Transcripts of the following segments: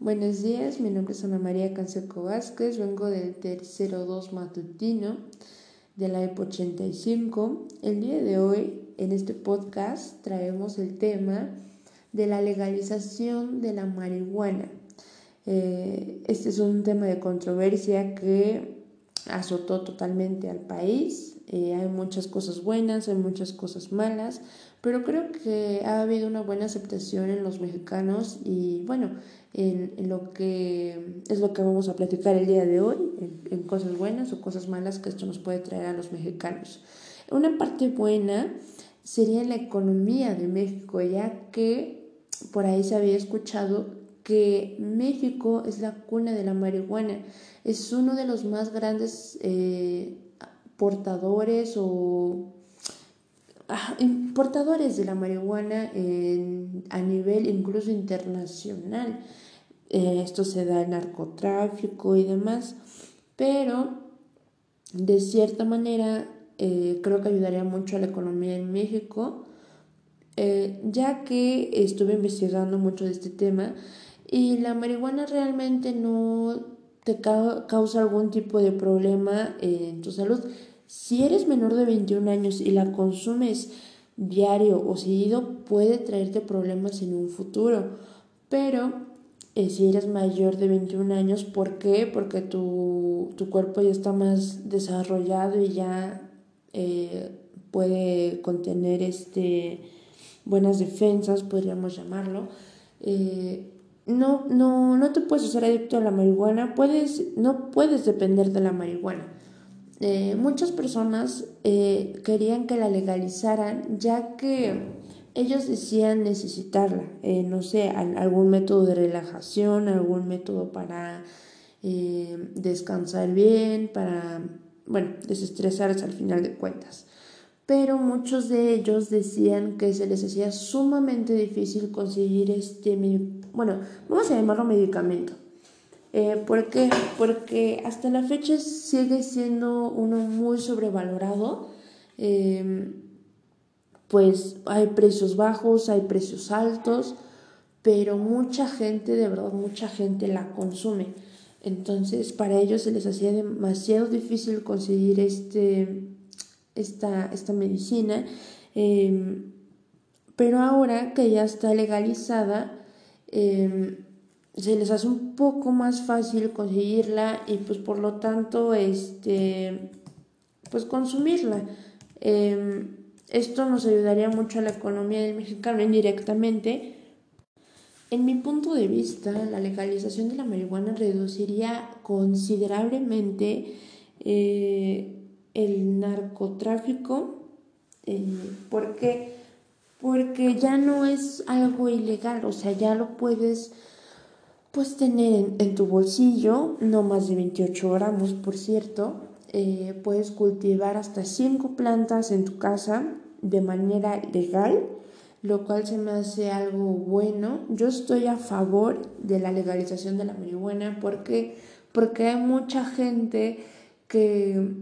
Buenos días, mi nombre es Ana María Canseco Vázquez, vengo del tercero 2 matutino de la EPO 85. El día de hoy, en este podcast, traemos el tema de la legalización de la marihuana. Eh, este es un tema de controversia que azotó totalmente al país. Eh, hay muchas cosas buenas, hay muchas cosas malas, pero creo que ha habido una buena aceptación en los mexicanos y bueno, en, lo que es lo que vamos a platicar el día de hoy, en, cosas buenas o cosas malas que esto nos puede traer a los mexicanos. Una parte buena sería la economía de México, ya que por ahí se había escuchado que México es la cuna de la marihuana, es uno de los más grandes eh, portadores o importadores de la marihuana a nivel incluso internacional. Eh, esto se da el narcotráfico y demás, pero de cierta manera eh, creo que ayudaría mucho a la economía en México, eh, ya que estuve investigando mucho de este tema y la marihuana realmente no te causa algún tipo de problema en tu salud. Si eres menor de 21 años y la consumes diario o seguido, puede traerte problemas en un futuro, pero eh, si eres mayor de 21 años. ¿Por qué? Porque tu, cuerpo ya está más desarrollado y ya eh, puede contener este, buenas defensas, podríamos llamarlo. Eh, no, no, no te puedes hacer adicto a la marihuana, puedes, no puedes depender de la marihuana. Muchas personas querían que la legalizaran ya que ellos decían necesitarla, eh, no sé, algún método de relajación, algún método para eh, descansar bien, para, bueno, desestresarse al final de cuentas. Pero muchos de ellos decían que se les hacía sumamente difícil conseguir este, bueno, vamos a llamarlo medicamento. Eh, ¿Por qué? Porque hasta la fecha sigue siendo uno muy sobrevalorado. Eh, pues hay precios bajos, hay precios altos, pero mucha gente, de verdad, mucha gente la consume. Entonces, para ellos se les hacía demasiado difícil conseguir este, esta, esta medicina. Em, pero ahora que ya está legalizada, em, se les hace un poco más fácil conseguirla y pues por lo tanto, este, pues consumirla. Em, esto nos ayudaría mucho a la economía del mexicano indirectamente. En mi punto de vista, la legalización de la marihuana reduciría considerablemente eh, el narcotráfico. Eh, ¿Por qué? Porque ya no es algo ilegal, o sea, ya lo puedes pues tener en, tu bolsillo, no más de 28 gramos, por cierto, eh, puedes cultivar hasta 5 plantas en tu casa de manera legal, lo cual se me hace algo bueno. Yo estoy a favor de la legalización de la marihuana porque, porque hay mucha gente que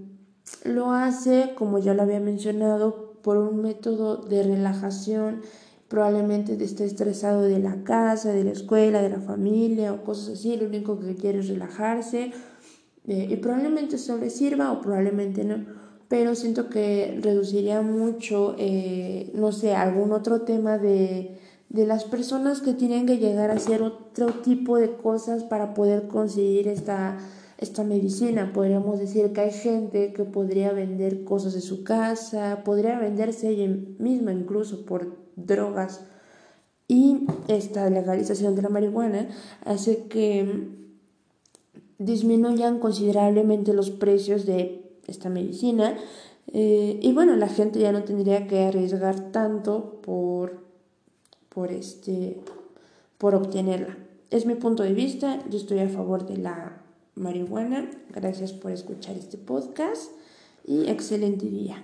lo hace, como ya lo había mencionado, por un método de relajación, probablemente esté estresado de la casa, de la escuela, de la familia o cosas así, lo único que quiere es relajarse eh, y probablemente eso le sirva o probablemente no, pero siento que reduciría mucho, eh, no sé, algún otro tema de, de las personas que tienen que llegar a hacer otro tipo de cosas para poder conseguir esta, esta medicina. Podríamos decir que hay gente que podría vender cosas de su casa, podría venderse ella misma incluso por drogas. Y esta legalización de la marihuana hace que disminuyan considerablemente los precios de esta medicina eh, y bueno, la gente ya no tendría que arriesgar tanto por, por, este, por obtenerla. Es mi punto de vista, yo estoy a favor de la marihuana. Gracias por escuchar este podcast y excelente día.